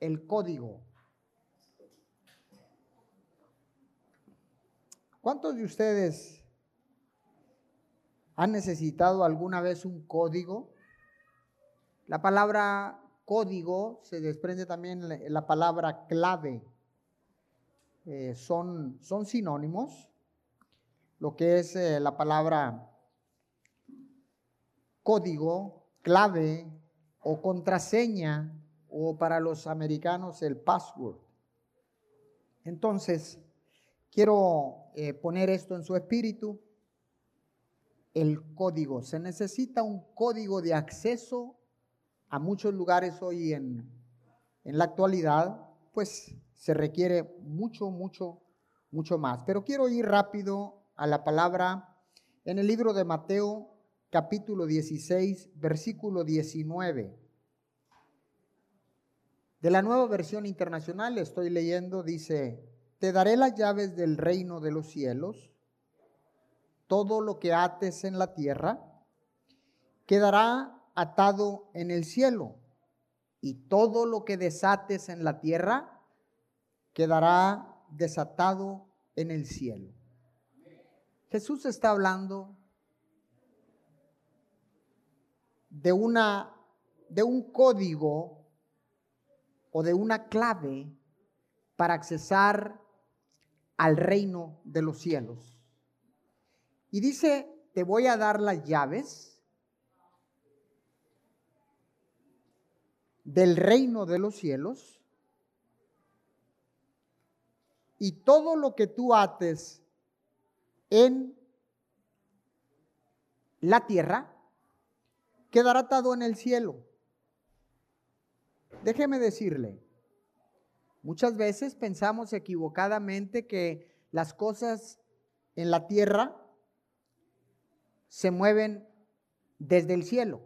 el código. ¿Cuántos de ustedes han necesitado alguna vez un código? La palabra código se desprende también la, la palabra clave. Eh, son, son sinónimos. Lo que es eh, la palabra código, clave o contraseña o para los americanos el password. Entonces, quiero eh, poner esto en su espíritu. El código. Se necesita un código de acceso a muchos lugares hoy en, en la actualidad, pues se requiere mucho, mucho, mucho más. Pero quiero ir rápido a la palabra en el libro de Mateo capítulo 16, versículo 19. De la nueva versión internacional estoy leyendo, dice, te daré las llaves del reino de los cielos, todo lo que ates en la tierra quedará atado en el cielo, y todo lo que desates en la tierra quedará desatado en el cielo. Jesús está hablando de una de un código o de una clave para accesar al reino de los cielos. Y dice, te voy a dar las llaves del reino de los cielos y todo lo que tú ates en la tierra quedará atado en el cielo. Déjeme decirle, muchas veces pensamos equivocadamente que las cosas en la tierra se mueven desde el cielo.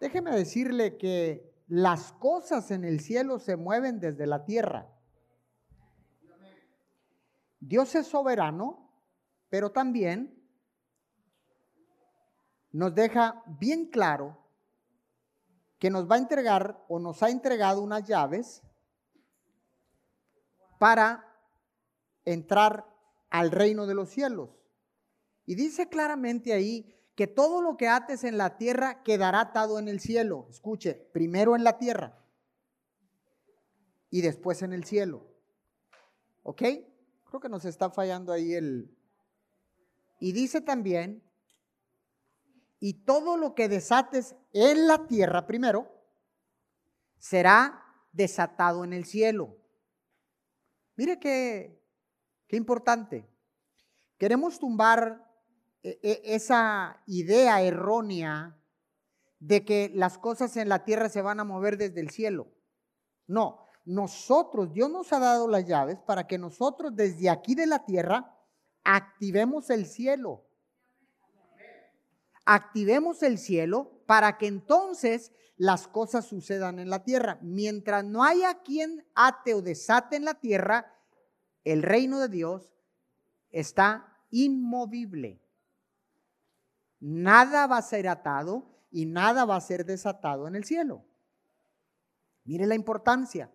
Déjeme decirle que las cosas en el cielo se mueven desde la tierra. Dios es soberano, pero también nos deja bien claro que nos va a entregar o nos ha entregado unas llaves para entrar al reino de los cielos. Y dice claramente ahí que todo lo que ates en la tierra quedará atado en el cielo. Escuche, primero en la tierra y después en el cielo. ¿Ok? Creo que nos está fallando ahí el... Y dice también y todo lo que desates en la tierra primero será desatado en el cielo. Mire qué, qué importante. Queremos tumbar e, e, esa idea errónea de que las cosas en la tierra se van a mover desde el cielo. No, nosotros, Dios nos ha dado las llaves para que nosotros desde aquí de la tierra activemos el cielo activemos el cielo para que entonces las cosas sucedan en la tierra. Mientras no haya quien ate o desate en la tierra, el reino de Dios está inmovible. Nada va a ser atado y nada va a ser desatado en el cielo. Mire la importancia.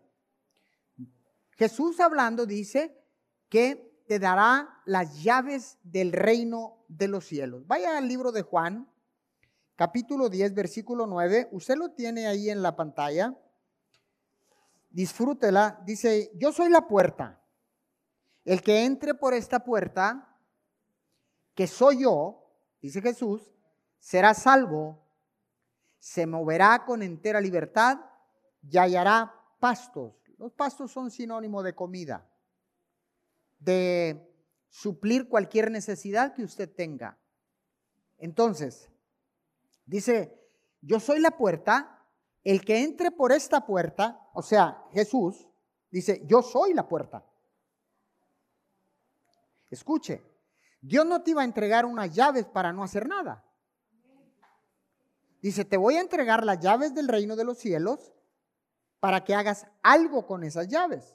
Jesús hablando dice que te dará las llaves del reino de los cielos. Vaya al libro de Juan, capítulo 10, versículo 9. Usted lo tiene ahí en la pantalla. Disfrútela. Dice, yo soy la puerta. El que entre por esta puerta, que soy yo, dice Jesús, será salvo, se moverá con entera libertad y hallará pastos. Los pastos son sinónimo de comida de suplir cualquier necesidad que usted tenga. Entonces, dice, yo soy la puerta, el que entre por esta puerta, o sea, Jesús, dice, yo soy la puerta. Escuche, Dios no te iba a entregar unas llaves para no hacer nada. Dice, te voy a entregar las llaves del reino de los cielos para que hagas algo con esas llaves.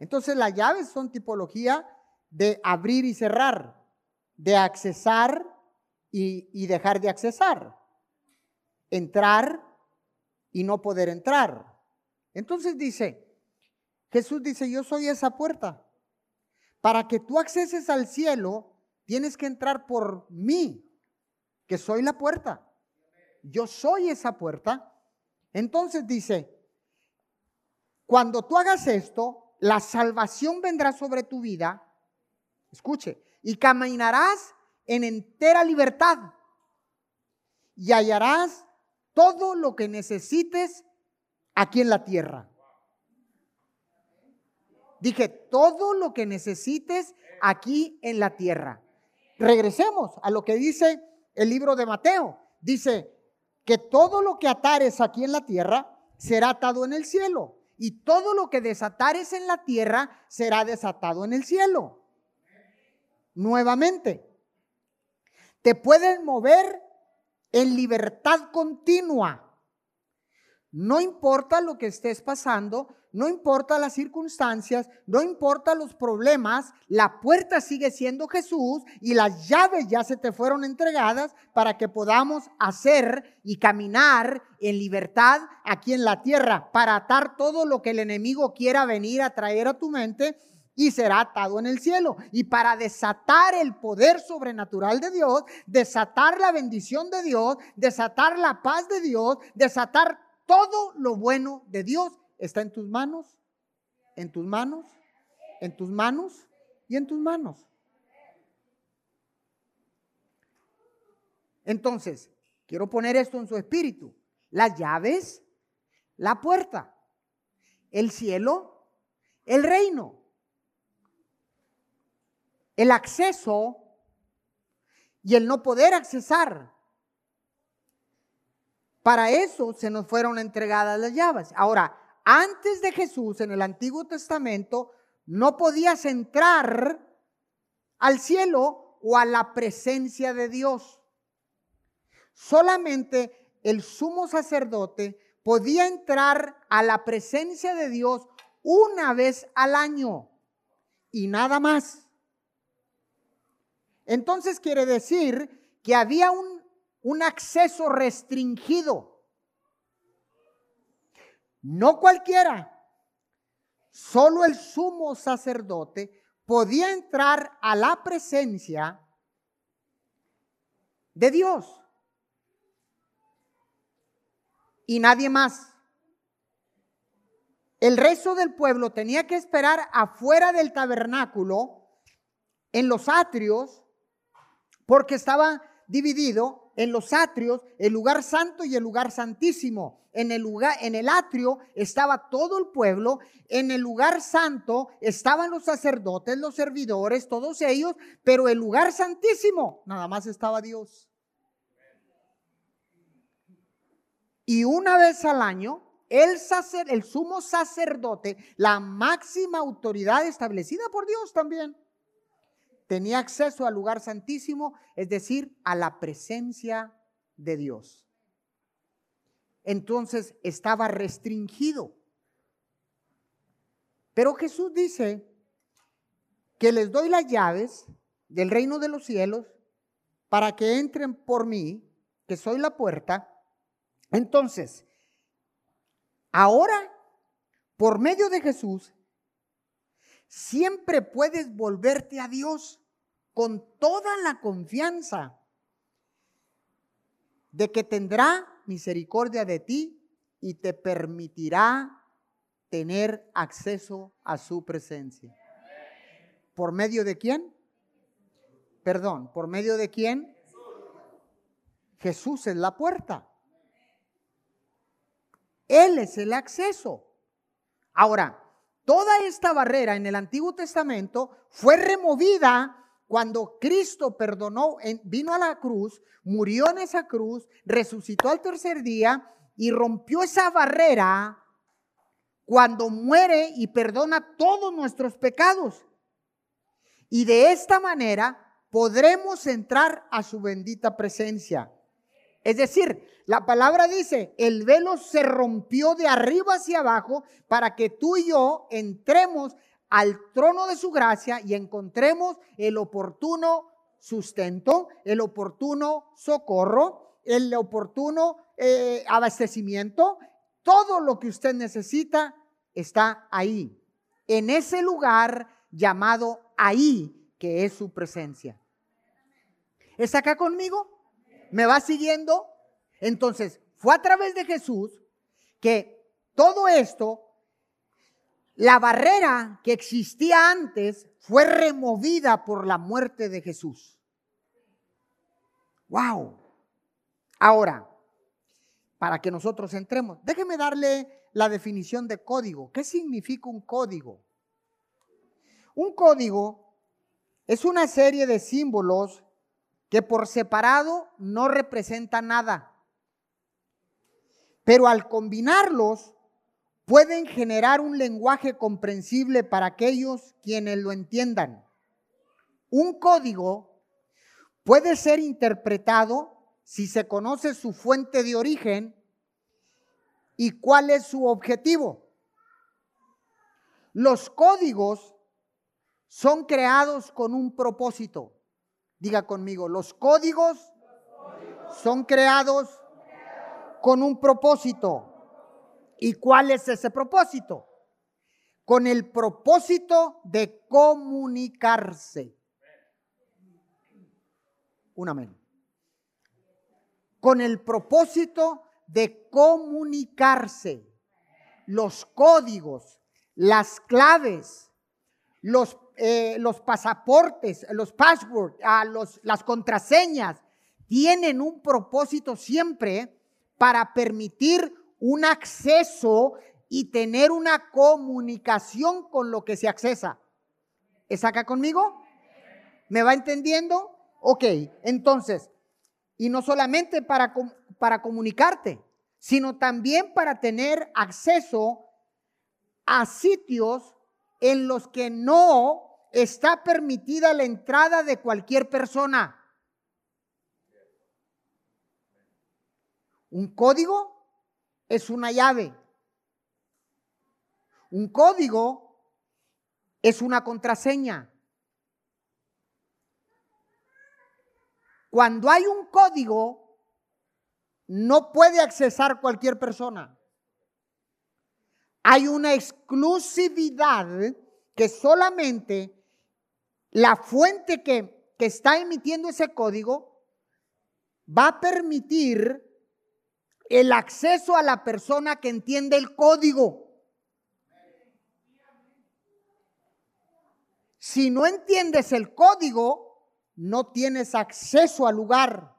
Entonces las llaves son tipología de abrir y cerrar, de accesar y, dejar de accesar, entrar y no poder entrar. Entonces dice, Jesús dice, yo soy esa puerta. Para que tú acceses al cielo, tienes que entrar por mí, que soy la puerta. Yo soy esa puerta. Entonces dice, cuando tú hagas esto, la salvación vendrá sobre tu vida. Escuche, y caminarás en entera libertad y hallarás todo lo que necesites aquí en la tierra. Dije, todo lo que necesites aquí en la tierra. Regresemos a lo que dice el libro de Mateo. Dice que todo lo que atares aquí en la tierra será atado en el cielo. Y todo lo que desatares en la tierra será desatado en el cielo. Nuevamente, te pueden mover en libertad continua. No importa lo que estés pasando, no importa las circunstancias, no importa los problemas, la puerta sigue siendo Jesús y las llaves ya se te fueron entregadas para que podamos hacer y caminar en libertad aquí en la tierra, para atar todo lo que el enemigo quiera venir a traer a tu mente y será atado en el cielo. Y para desatar el poder sobrenatural de Dios, desatar la bendición de Dios, desatar la paz de Dios, desatar todo lo bueno de Dios, está en tus manos, en tus manos, en tus manos y en tus manos. Entonces, quiero poner esto en su espíritu. Las llaves, la puerta, el cielo, el reino el acceso y el no poder accesar. Para eso se nos fueron entregadas las llaves. Ahora, antes de Jesús en el Antiguo Testamento, no podías entrar al cielo o a la presencia de Dios. Solamente el sumo sacerdote podía entrar a la presencia de Dios una vez al año y nada más. Entonces quiere decir que había un, un acceso restringido. No cualquiera, solo el sumo sacerdote podía entrar a la presencia de Dios. Y nadie más. El resto del pueblo tenía que esperar afuera del tabernáculo, en los atrios, porque estaba dividido en los atrios, el lugar santo y el lugar santísimo. En el lugar en el atrio estaba todo el pueblo, en el lugar santo estaban los sacerdotes, los servidores, todos ellos, pero el lugar santísimo nada más estaba Dios. Y una vez al año el, sacer, el sumo sacerdote, la máxima autoridad establecida por Dios también, tenía acceso al lugar santísimo, es decir, a la presencia de Dios. Entonces estaba restringido. Pero Jesús dice que les doy las llaves del reino de los cielos para que entren por mí, que soy la puerta. Entonces, ahora, por medio de Jesús, siempre puedes volverte a Dios con toda la confianza de que tendrá misericordia de ti y te permitirá tener acceso a su presencia. ¿Por medio de quién? Perdón, ¿por medio de quién? Jesús es la puerta. Él es el acceso. Ahora, toda esta barrera en el Antiguo Testamento fue removida cuando Cristo perdonó, vino a la cruz, murió en esa cruz, resucitó al tercer día y rompió esa barrera cuando muere y perdona todos nuestros pecados. Y de esta manera podremos entrar a su bendita presencia. Es decir, la palabra dice, el velo se rompió de arriba hacia abajo para que tú y yo entremos al trono de su gracia y encontremos el oportuno sustento, el oportuno socorro, el oportuno eh, abastecimiento, todo lo que usted necesita está ahí, en ese lugar llamado ahí, que es su presencia. ¿Está acá conmigo? ¿Me va siguiendo? Entonces, fue a través de Jesús que todo esto, la barrera que existía antes, fue removida por la muerte de Jesús. ¡Wow! Ahora, para que nosotros entremos, déjeme darle la definición de código. ¿Qué significa un código? Un código es una serie de símbolos que por separado no representa nada, pero al combinarlos pueden generar un lenguaje comprensible para aquellos quienes lo entiendan. Un código puede ser interpretado si se conoce su fuente de origen y cuál es su objetivo. Los códigos son creados con un propósito. Diga conmigo, los códigos son creados con un propósito. ¿Y cuál es ese propósito? Con el propósito de comunicarse. Un amén. Con el propósito de comunicarse. Los códigos, las claves, los, eh, los pasaportes, los passwords, ah, las contraseñas, tienen un propósito siempre para permitir un acceso y tener una comunicación con lo que se accesa. ¿Es acá conmigo? ¿Me va entendiendo? Ok, entonces, y no solamente para, para comunicarte, sino también para tener acceso a sitios en los que no está permitida la entrada de cualquier persona. Un código es una llave. Un código es una contraseña. Cuando hay un código, no puede accesar cualquier persona. Hay una exclusividad que solamente la fuente que, que está emitiendo ese código va a permitir el acceso a la persona que entiende el código. Si no entiendes el código, no tienes acceso al lugar.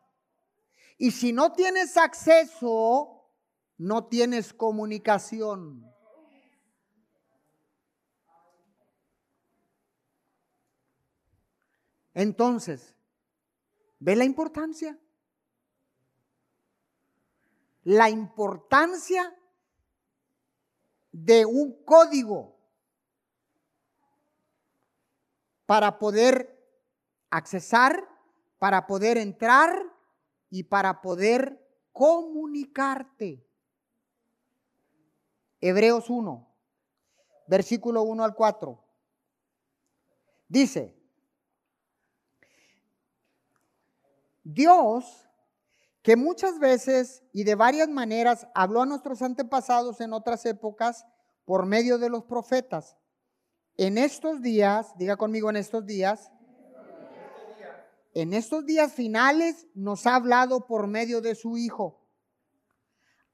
Y si no tienes acceso, no tienes comunicación. Entonces, ¿ve la importancia? La importancia de un código para poder accesar, para poder entrar y para poder comunicarte. Hebreos 1, versículo 1 al 4. Dice, Dios que muchas veces y de varias maneras habló a nuestros antepasados en otras épocas por medio de los profetas. En estos días, diga conmigo en estos días, en estos días finales nos ha hablado por medio de su Hijo.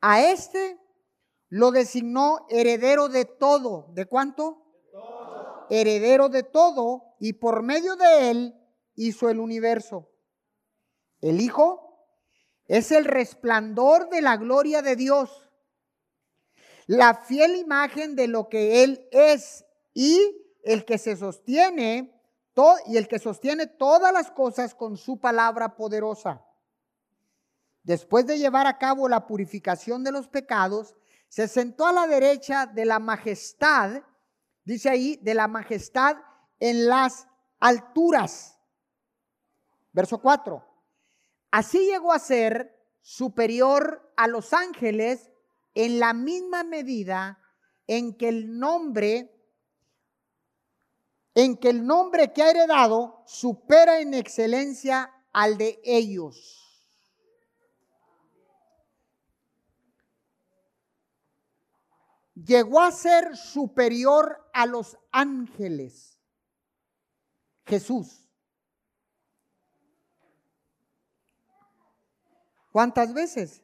A este lo designó heredero de todo. ¿De cuánto? Heredero de todo y por medio de él hizo el universo. El Hijo es el resplandor de la gloria de Dios, la fiel imagen de lo que Él es y el que se sostiene y el que sostiene todas las cosas con su palabra poderosa. Después de llevar a cabo la purificación de los pecados, se sentó a la derecha de la majestad, dice ahí, de la majestad en las alturas. Verso 4. Así llegó a ser superior a los ángeles en la misma medida en que el nombre en que el nombre que ha heredado supera en excelencia al de ellos. llegó a ser superior a los ángeles. Jesús. ¿Cuántas veces?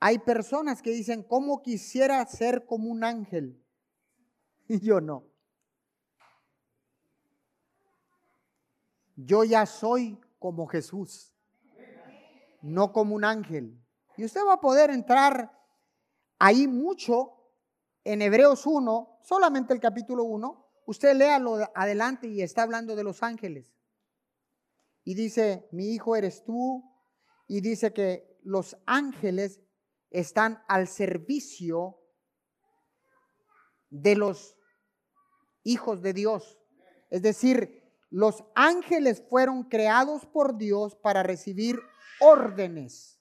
Hay personas que dicen, ¿cómo quisiera ser como un ángel? Y yo no. Yo ya soy como Jesús, no como un ángel. Y usted va a poder entrar ahí mucho en Hebreos 1, solamente el capítulo 1. Usted léalo adelante y está hablando de los ángeles. Y dice, mi hijo eres tú. Y dice que los ángeles están al servicio de los hijos de Dios. Es decir, los ángeles fueron creados por Dios para recibir órdenes.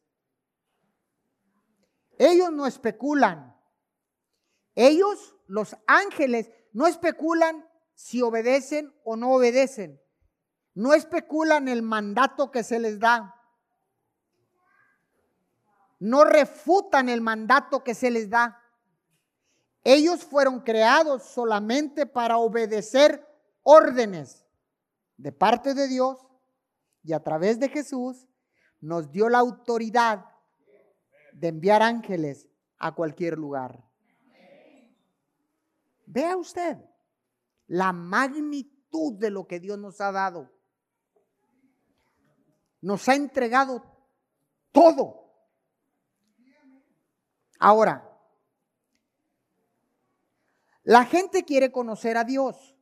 Ellos no especulan. Ellos, los ángeles, no especulan si obedecen o no obedecen. No especulan el mandato que se les da. No refutan el mandato que se les da. Ellos fueron creados solamente para obedecer órdenes de parte de Dios y a través de Jesús nos dio la autoridad de enviar ángeles a cualquier lugar. Vea usted la magnitud de lo que Dios nos ha dado. Nos ha entregado todo. Ahora, la gente quiere conocer a Dios.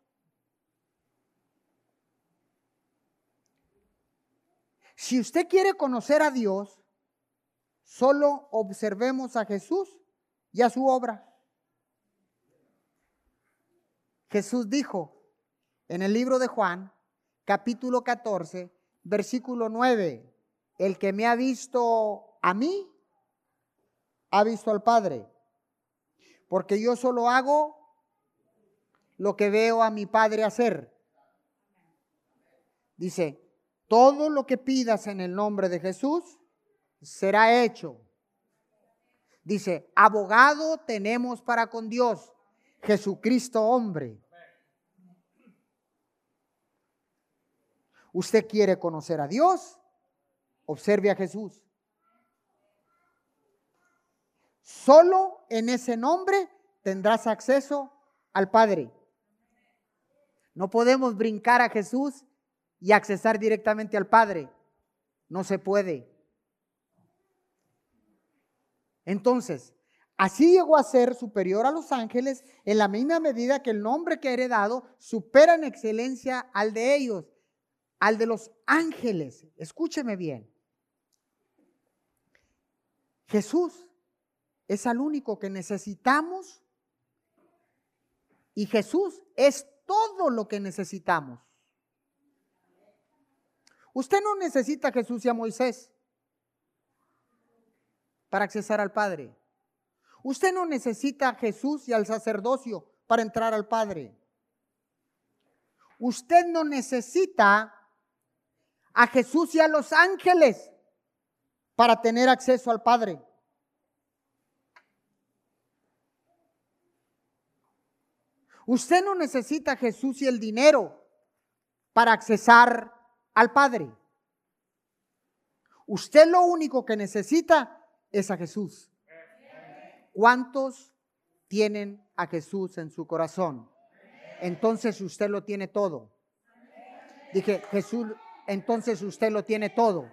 Si usted quiere conocer a Dios, solo observemos a Jesús y a su obra. Jesús dijo en el libro de Juan, capítulo 14, versículo 9, el que me ha visto a mí, ha visto al Padre, porque yo solo hago lo que veo a mi Padre hacer. Dice, todo lo que pidas en el nombre de Jesús será hecho. Dice, abogado tenemos para con Dios, Jesucristo hombre. ¿Usted quiere conocer a Dios? Observe a Jesús. Solo en ese nombre tendrás acceso al Padre. No podemos brincar a Jesús y accesar directamente al Padre. No se puede. Entonces, así llegó a ser superior a los ángeles en la misma medida que el nombre que ha heredado supera en excelencia al de ellos, al de los ángeles. Escúcheme bien. Jesús es al único que necesitamos y Jesús es todo lo que necesitamos. Usted no necesita a Jesús y a Moisés para accesar al Padre. Usted no necesita a Jesús y al sacerdocio para entrar al Padre. Usted no necesita a Jesús y a los ángeles para tener acceso al Padre. Usted no necesita a Jesús y el dinero para accesar al Padre. Usted lo único que necesita es a Jesús. ¿Cuántos tienen a Jesús en su corazón? Entonces usted lo tiene todo. Dije, Jesús, entonces usted lo tiene todo.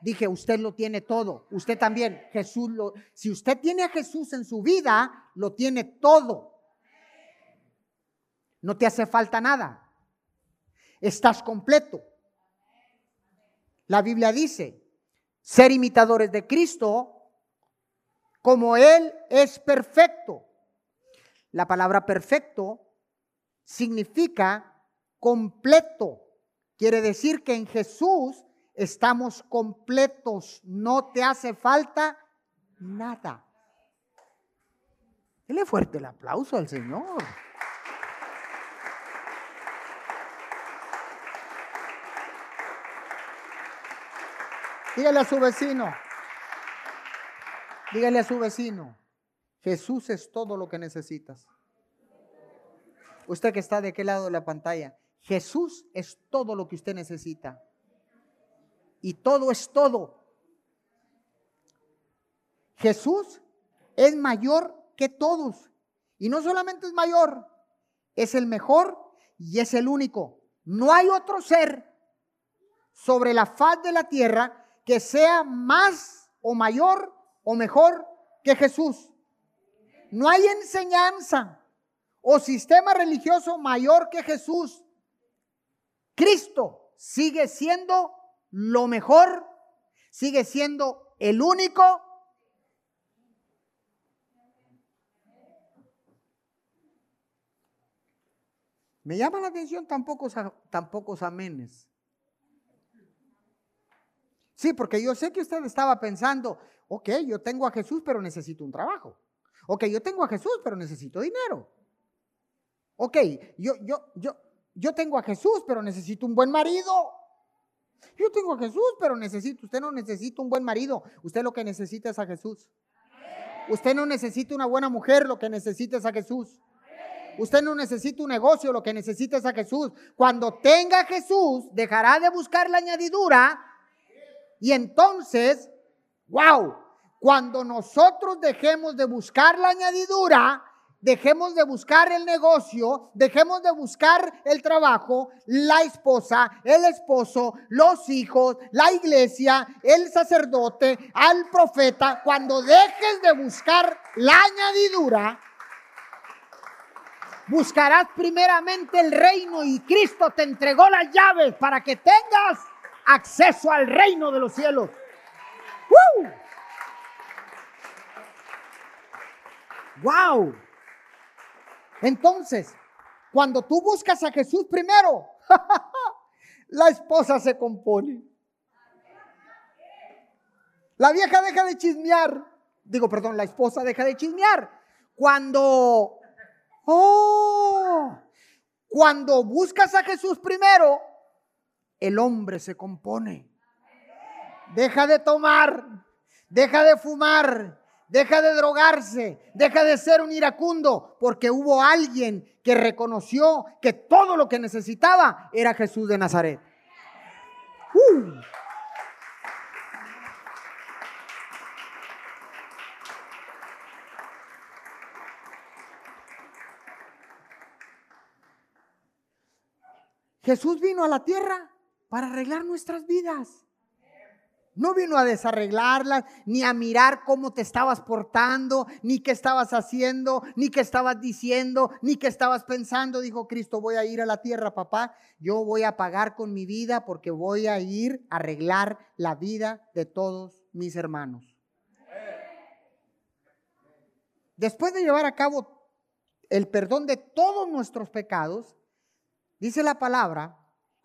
Dije, usted lo tiene todo. Usted también, Jesús lo, si usted tiene a Jesús en su vida, lo tiene todo. No te hace falta nada. Estás completo. La Biblia dice, ser imitadores de Cristo como Él es perfecto. La palabra perfecto significa completo. Quiere decir que en Jesús estamos completos, no te hace falta nada. Dele fuerte el aplauso al Señor. Dígale a su vecino. Dígale a su vecino. Jesús es todo lo que necesitas. Usted que está de qué lado de la pantalla, Jesús es todo lo que usted necesita. Y todo es todo. Jesús es mayor que todos. Y no solamente es mayor, es el mejor y es el único. No hay otro ser sobre la faz de la tierra que sea más o mayor o mejor que Jesús. No hay enseñanza o sistema religioso mayor que Jesús. Cristo sigue siendo lo mejor, sigue siendo el único. Me llama la atención tampoco, tampoco amenes. Sí, porque yo sé que usted estaba pensando, ok, yo tengo a Jesús, pero necesito un trabajo. Ok, yo tengo a Jesús, pero necesito dinero. Ok, yo, yo, yo, yo tengo a Jesús, pero necesito un buen marido. Yo tengo a Jesús, pero necesito, usted no necesita un buen marido, usted lo que necesita es a Jesús. Usted no necesita una buena mujer, lo que necesita es a Jesús. Usted no necesita un negocio, lo que necesita es a Jesús. Cuando tenga a Jesús, dejará de buscar la añadidura y entonces, wow, cuando nosotros dejemos de buscar la añadidura, dejemos de buscar el negocio, dejemos de buscar el trabajo, la esposa, el esposo, los hijos, la iglesia, el sacerdote, al profeta, cuando dejes de buscar la añadidura, buscarás primeramente el reino y Cristo te entregó las llaves para que tengas acceso al reino de los cielos. ¡Wow! Entonces, cuando tú buscas a Jesús primero, la esposa se compone. La vieja deja de chismear. Digo, perdón, la esposa deja de chismear. Cuando, oh, cuando buscas a Jesús primero, el hombre se compone. Deja de tomar, deja de fumar, deja de drogarse, deja de ser un iracundo, porque hubo alguien que reconoció que todo lo que necesitaba era Jesús de Nazaret. Uh. Jesús vino a la tierra para arreglar nuestras vidas. No vino a desarreglarlas, ni a mirar cómo te estabas portando, ni qué estabas haciendo, ni qué estabas diciendo, ni qué estabas pensando. Dijo Cristo, voy a ir a la tierra, papá. Yo voy a pagar con mi vida porque voy a ir a arreglar la vida de todos mis hermanos. Después de llevar a cabo el perdón de todos nuestros pecados, dice la palabra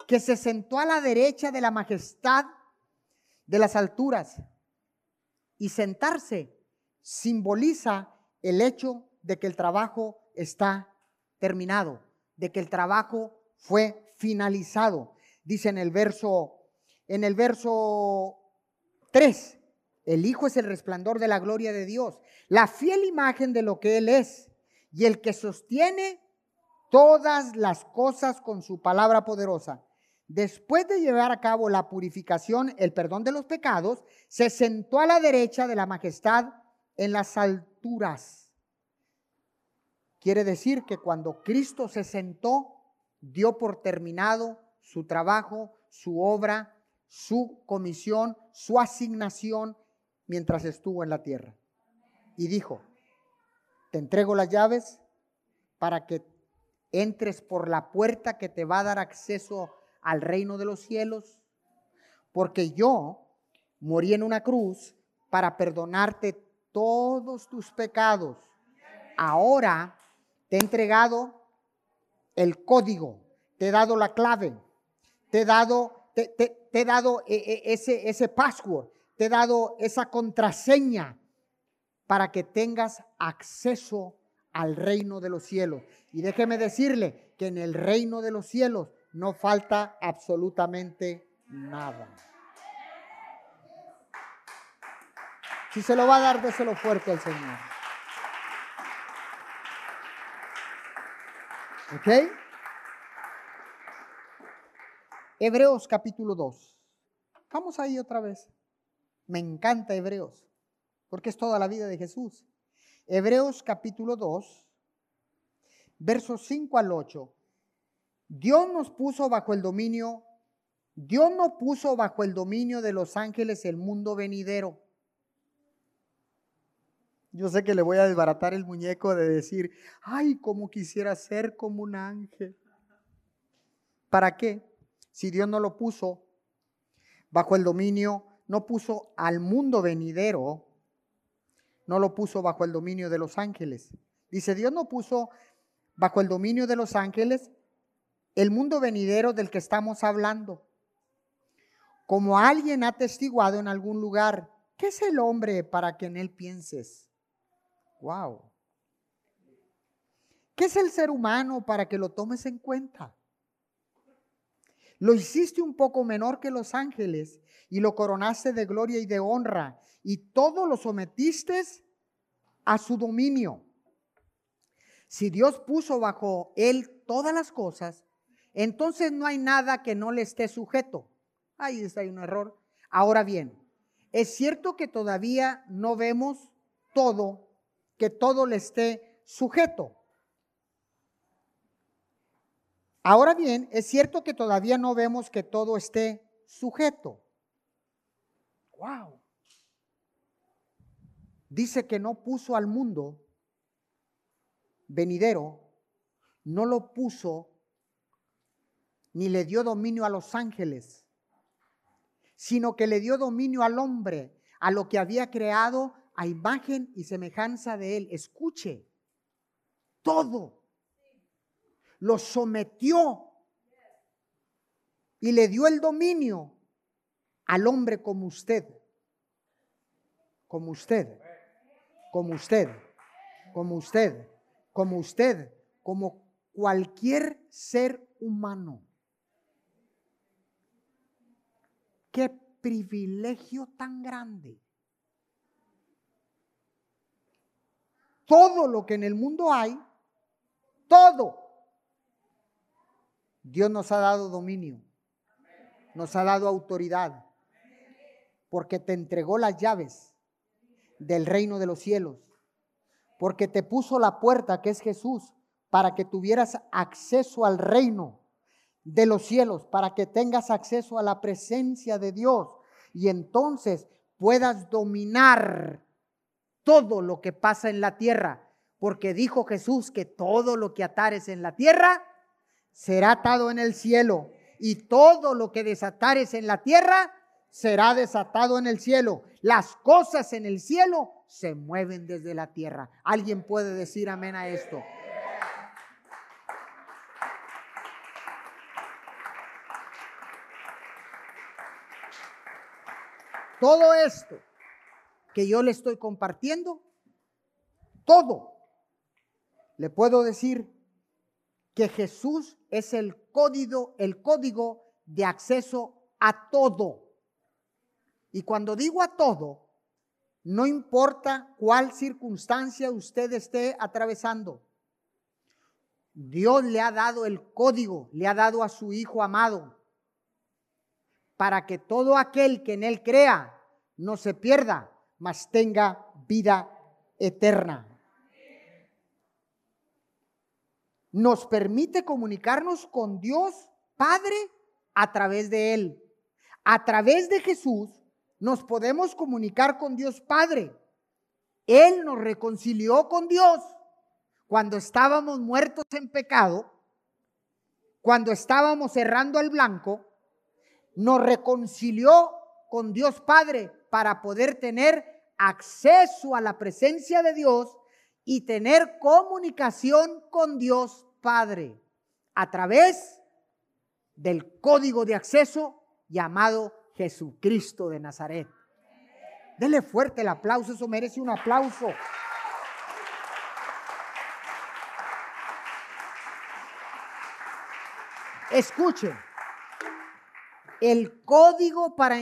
que se sentó a la derecha de la majestad de las alturas. Y sentarse simboliza el hecho de que el trabajo está terminado, de que el trabajo fue finalizado. Dice en el verso en el verso 3, el Hijo es el resplandor de la gloria de Dios, la fiel imagen de lo que Él es y el que sostiene todas las cosas con su palabra poderosa. Después de llevar a cabo la purificación, el perdón de los pecados, se sentó a la derecha de la majestad en las alturas. Quiere decir que cuando Cristo se sentó, dio por terminado su trabajo, su obra, su comisión, su asignación mientras estuvo en la tierra. Y dijo, te entrego las llaves para que entres por la puerta que te va a dar acceso al reino de los cielos, porque yo morí en una cruz para perdonarte todos tus pecados. Ahora te he entregado el código, te he dado la clave, te he dado, te, he dado eh, eh, ese, ese password, te he dado esa contraseña para que tengas acceso al reino de los cielos. Y déjeme decirle que en el reino de los cielos no falta absolutamente nada. Si se lo va a dar, déselo fuerte al Señor. ¿Ok? Hebreos capítulo 2. Vamos ahí otra vez. Me encanta Hebreos, porque es toda la vida de Jesús. Hebreos capítulo 2, versos 5 al 8. Dios nos puso bajo el dominio, Dios no puso bajo el dominio de los ángeles el mundo venidero. Yo sé que le voy a desbaratar el muñeco de decir, ay, como quisiera ser como un ángel. ¿Para qué? Si Dios no lo puso bajo el dominio, no puso al mundo venidero, no lo puso bajo el dominio de los ángeles. Dice, Dios no puso bajo el dominio de los ángeles el mundo venidero del que estamos hablando. Como alguien ha testiguado en algún lugar, ¿qué es el hombre para que en él pienses? Wow. ¿Qué es el ser humano para que lo tomes en cuenta? Lo hiciste un poco menor que los ángeles y lo coronaste de gloria y de honra y todo lo sometiste a su dominio. Si Dios puso bajo él todas las cosas, entonces no hay nada que no le esté sujeto. Ahí está un error. Ahora bien, es cierto que todavía no vemos todo que todo le esté sujeto. Ahora bien, es cierto que todavía no vemos que todo esté sujeto. Wow. Dice que no puso al mundo venidero, no lo puso ni le dio dominio a los ángeles, sino que le dio dominio al hombre, a lo que había creado a imagen y semejanza de Él. Escuche, todo lo sometió y le dio el dominio al hombre como usted, como usted, como usted, como usted, como usted, como cualquier ser humano. Qué privilegio tan grande. todo lo que en el mundo hay, todo, Dios nos ha dado dominio, nos ha dado autoridad, porque te entregó las llaves del reino de los cielos, porque te puso la puerta que es Jesús, para que tuvieras acceso al reino de los cielos, para que tengas acceso a la presencia de Dios y entonces puedas dominar todo lo que pasa en la tierra, porque dijo Jesús que todo lo que atares en la tierra será atado en el cielo, y todo lo que desatares en la tierra será desatado en el cielo. Las cosas en el cielo se mueven desde la tierra. ¿Alguien puede decir amén a esto? Todo esto que yo le estoy compartiendo, todo, le puedo decir que Jesús es el código, el código de acceso a todo. Y cuando digo a todo, no importa cuál circunstancia usted esté atravesando. Dios le ha dado el código, le ha dado a su Hijo amado, para que todo aquel que en Él crea no se pierda, mas tenga vida eterna. Nos permite comunicarnos con Dios Padre a través de Él. A través de Jesús nos podemos comunicar con Dios Padre. Él nos reconcilió con Dios cuando estábamos muertos en pecado, cuando estábamos cerrando al blanco, nos reconcilió con Dios Padre para poder tener acceso a la presencia de Dios y tener comunicación con Dios Padre a través del código de acceso llamado Jesucristo de Nazaret. Dele fuerte el aplauso, eso merece un aplauso. Escuchen, el código para,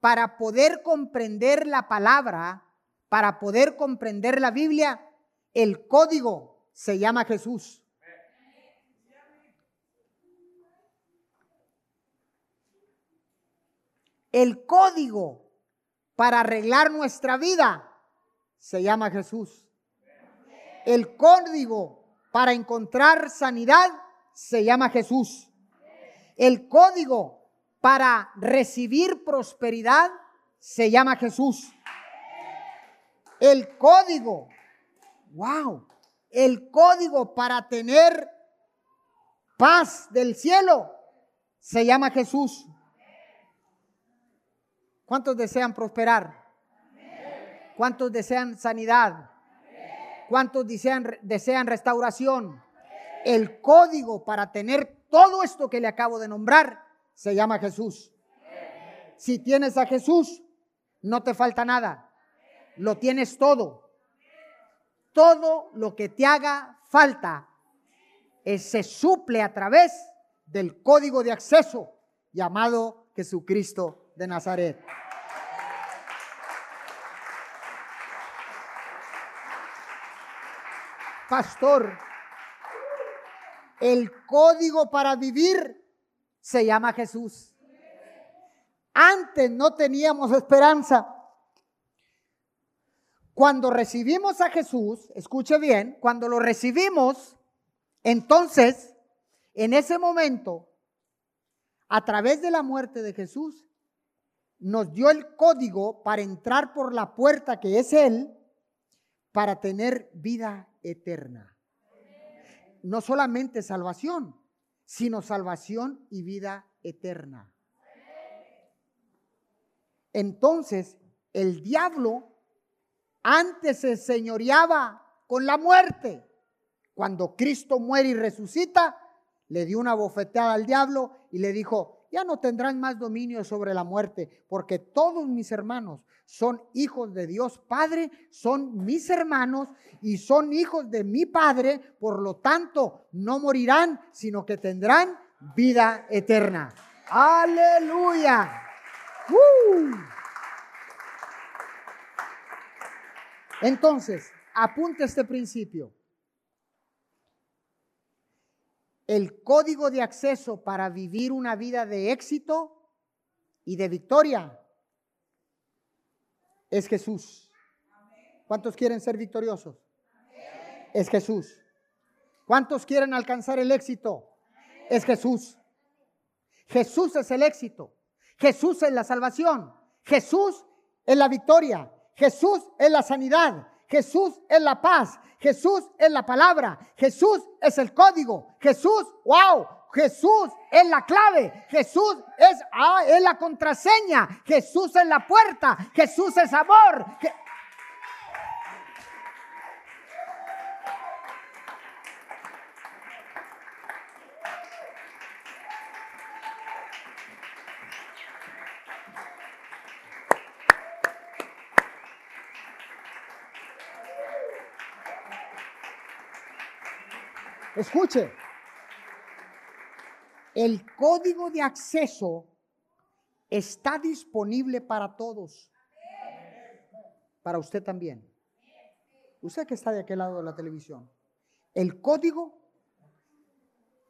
para poder comprender la palabra, para poder comprender la Biblia, el código se llama Jesús. El código para arreglar nuestra vida se llama Jesús. El código para encontrar sanidad se llama Jesús. El código para recibir prosperidad se llama Jesús. El código, wow, el código para tener paz del cielo se llama Jesús. ¿Cuántos desean prosperar? ¿Cuántos desean sanidad? ¿Cuántos desean, desean restauración? El código para tener todo esto que le acabo de nombrar se llama Jesús. Si tienes a Jesús, no te falta nada. Lo tienes todo. Todo lo que te haga falta se suple a través del código de acceso llamado Jesucristo de Nazaret. Pastor, el código para vivir se llama Jesús. Antes no teníamos esperanza. Cuando recibimos a Jesús, escuche bien, cuando lo recibimos, entonces, en ese momento, a través de la muerte de Jesús, nos dio el código para entrar por la puerta que es Él, para tener vida eterna. No solamente salvación, sino salvación y vida eterna. Entonces, el diablo antes se señoreaba con la muerte. Cuando Cristo muere y resucita, le dio una bofetada al diablo y le dijo, ya no tendrán más dominio sobre la muerte, porque todos mis hermanos son hijos de Dios Padre, son mis hermanos y son hijos de mi Padre, por lo tanto no morirán, sino que tendrán vida eterna. Aleluya. ¡Uh! Entonces, apunte este principio. El código de acceso para vivir una vida de éxito y de victoria es Jesús. ¿Cuántos quieren ser victoriosos? Es Jesús. ¿Cuántos quieren alcanzar el éxito? Es Jesús. Jesús es el éxito. Jesús es la salvación. Jesús es la victoria. Jesús es la sanidad. Jesús es la paz. Jesús es la palabra. Jesús es el código. Jesús, wow. Jesús es la clave. Jesús es, ah, es la contraseña. Jesús es la puerta. Jesús es amor. Escuche, el código de acceso está disponible para todos. Para usted también. Usted que está de aquel lado de la televisión. El código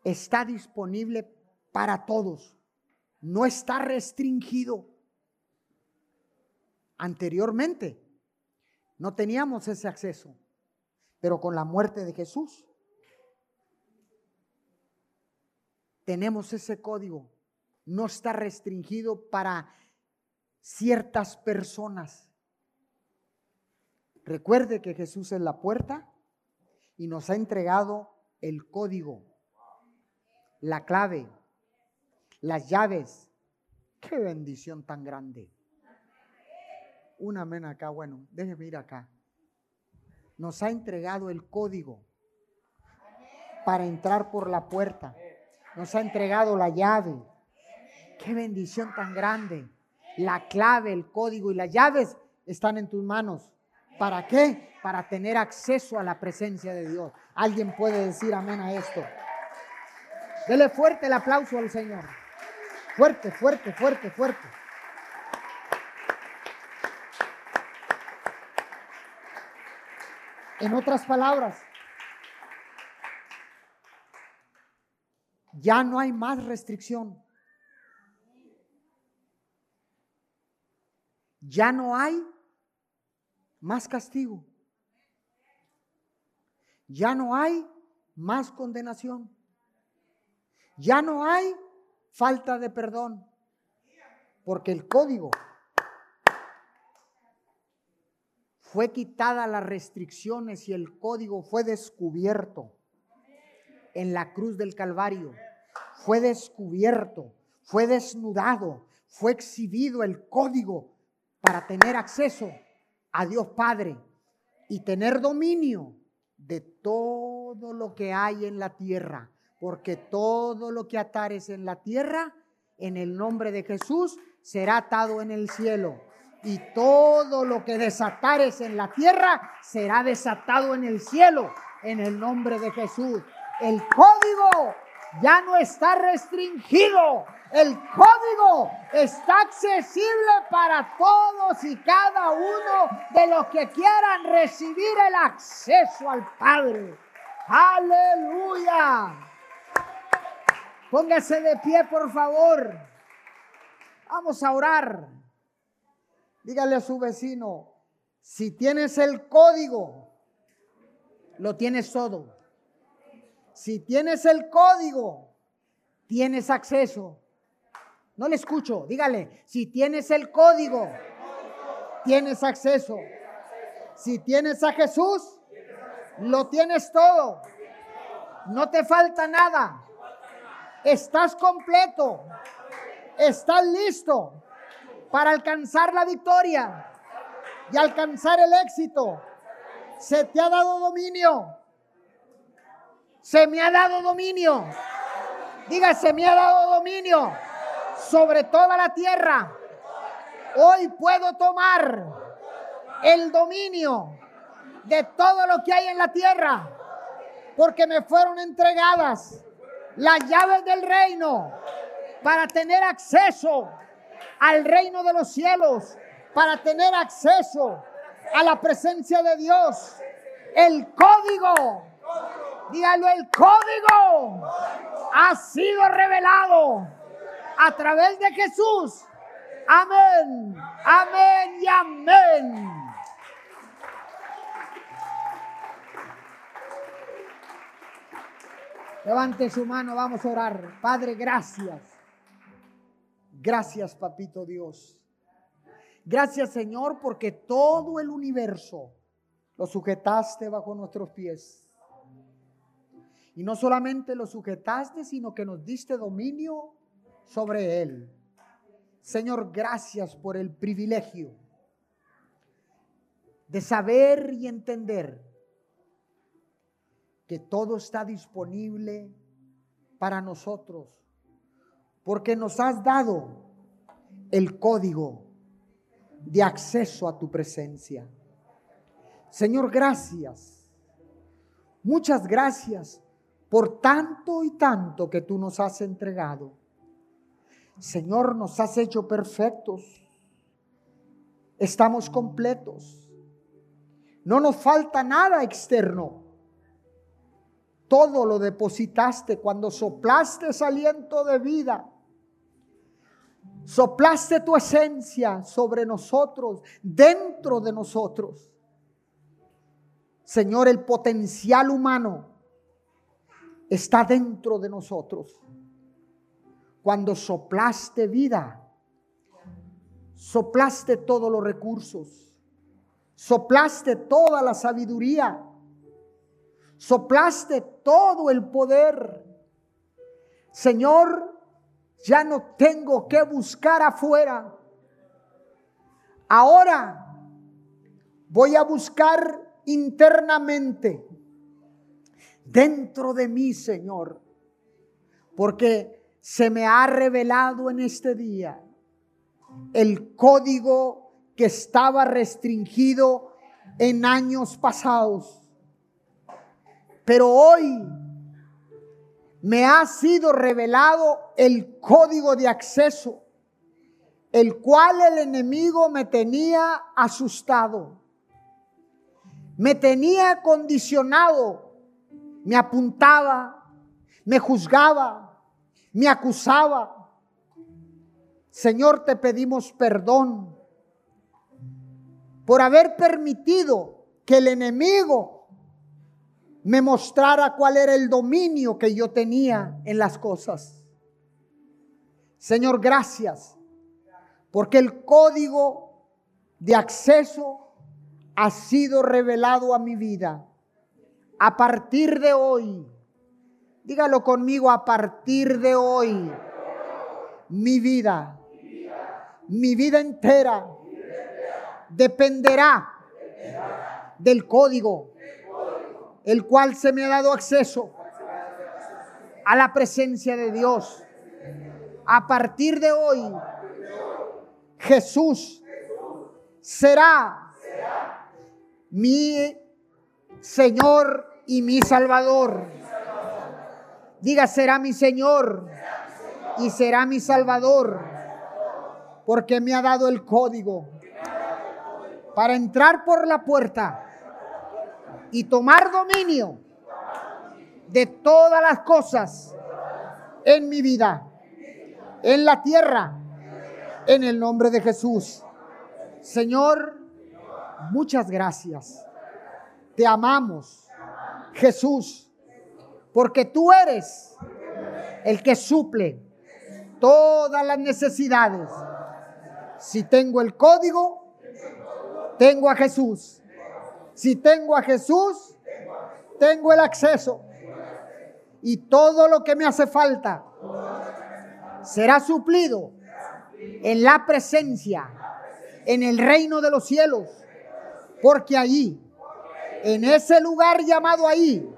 está disponible para todos. No está restringido. Anteriormente no teníamos ese acceso, pero con la muerte de Jesús tenemos ese código. No está restringido para ciertas personas. Recuerde que Jesús es la puerta y nos ha entregado el código, la clave, las llaves. Qué bendición tan grande. Un amén acá, bueno, déjeme ir acá. Nos ha entregado el código para entrar por la puerta nos ha entregado la llave. Qué bendición tan grande. La clave, el código y las llaves están en tus manos. ¿Para qué? Para tener acceso a la presencia de Dios. ¿Alguien puede decir amén a esto? Dele fuerte el aplauso al Señor. Fuerte, fuerte, fuerte, fuerte. En otras palabras, ya no hay más restricción. ya no hay más castigo. Ya no hay más condenación. Ya no hay falta de perdón. Porque el código fue quitada las restricciones y el código fue descubierto en la cruz del Calvario. Fue descubierto, fue desnudado, fue exhibido el código para tener acceso a Dios Padre y tener dominio de todo lo que hay en la tierra, porque todo lo que atares en la tierra, en el nombre de Jesús, será atado en el cielo. Y todo lo que desatares en la tierra, será desatado en el cielo, en el nombre de Jesús. El código ya no está restringido. El código está accesible para todos y cada uno de los que quieran recibir el acceso al Padre. Aleluya. Póngase de pie, por favor. Vamos a orar. Dígale a su vecino, si tienes el código, lo tienes todo. Si tienes el código, tienes acceso. No le escucho, dígale, si tienes el código, tienes acceso. Si tienes a Jesús, lo tienes todo. No te falta nada. Estás completo. Estás listo para alcanzar la victoria y alcanzar el éxito. Se te ha dado dominio se me ha dado dominio. Diga, se me ha dado dominio sobre toda la tierra. Hoy puedo tomar el dominio de todo lo que hay en la tierra, porque me fueron entregadas las llaves del reino para tener acceso al reino de los cielos, para tener acceso a la presencia de Dios. El código Dígalo, el código ha sido revelado a través de Jesús. Amén, amén y amén. Levante su mano, vamos a orar. Padre, gracias. Gracias, papito Dios. Gracias, Señor, porque todo el universo lo sujetaste bajo nuestros pies. Y no solamente lo sujetaste, sino que nos diste dominio sobre él. Señor, gracias por el privilegio de saber y entender que todo está disponible para nosotros, porque nos has dado el código de acceso a tu presencia. Señor, gracias. Muchas gracias por tanto y tanto que tú nos has entregado. Señor, nos has hecho perfectos. Estamos completos. No nos falta nada externo. Todo lo depositaste cuando soplaste aliento de vida. Soplaste tu esencia sobre nosotros, dentro de nosotros. Señor, el potencial humano está dentro de nosotros. Cuando soplaste vida, soplaste todos los recursos, soplaste toda la sabiduría, soplaste todo el poder. Señor, ya no tengo que buscar afuera. Ahora voy a buscar internamente dentro de mí, Señor, porque se me ha revelado en este día el código que estaba restringido en años pasados. Pero hoy me ha sido revelado el código de acceso, el cual el enemigo me tenía asustado, me tenía condicionado me apuntaba, me juzgaba, me acusaba. Señor, te pedimos perdón por haber permitido que el enemigo me mostrara cuál era el dominio que yo tenía en las cosas. Señor, gracias, porque el código de acceso ha sido revelado a mi vida. A partir de hoy, dígalo conmigo, a partir de hoy, mi vida, mi vida entera dependerá del código, el cual se me ha dado acceso a la presencia de Dios. A partir de hoy, Jesús será mi Señor y mi Salvador. Diga, será mi Señor y será mi Salvador, porque me ha dado el código para entrar por la puerta y tomar dominio de todas las cosas en mi vida, en la tierra, en el nombre de Jesús. Señor, muchas gracias. Te amamos, Jesús, porque tú eres el que suple todas las necesidades. Si tengo el código, tengo a Jesús. Si tengo a Jesús, tengo el acceso. Y todo lo que me hace falta será suplido en la presencia, en el reino de los cielos. Porque allí, en ese lugar llamado ahí,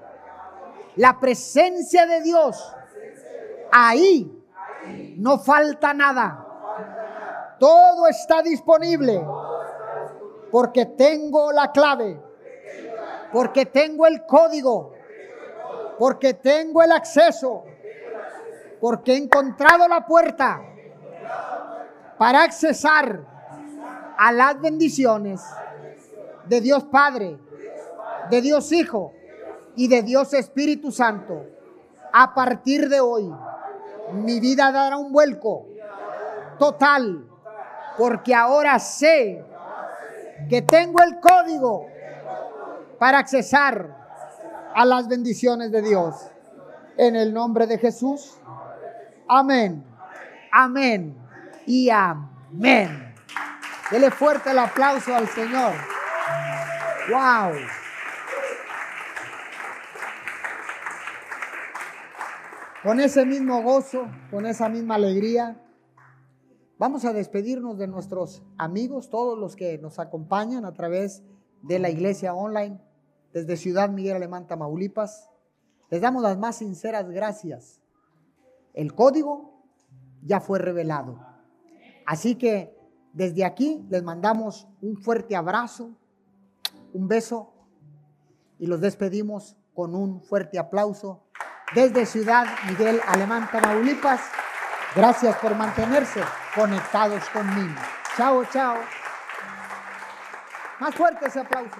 la presencia de Dios, ahí no falta nada. Todo está disponible porque tengo la clave, porque tengo el código, porque tengo el acceso, porque he encontrado la puerta para accesar a las bendiciones de Dios Padre, de Dios Hijo y de Dios Espíritu Santo. A partir de hoy, mi vida dará un vuelco total, porque ahora sé que tengo el código para accesar a las bendiciones de Dios. En el nombre de Jesús. Amén. Amén. Y amén. Dele fuerte el aplauso al Señor. Wow. Con ese mismo gozo, con esa misma alegría, Vamos a despedirnos de nuestros amigos, todos los que nos acompañan a través de la iglesia online desde Ciudad Miguel Alemán, Tamaulipas. Les damos las más sinceras gracias. El código ya fue revelado. Así que desde aquí les mandamos un fuerte abrazo, un beso y los despedimos con un fuerte aplauso desde Ciudad Miguel Alemán, Tamaulipas. Gracias por mantenerse conectados conmigo. Chao, chao. Más fuerte ese aplauso.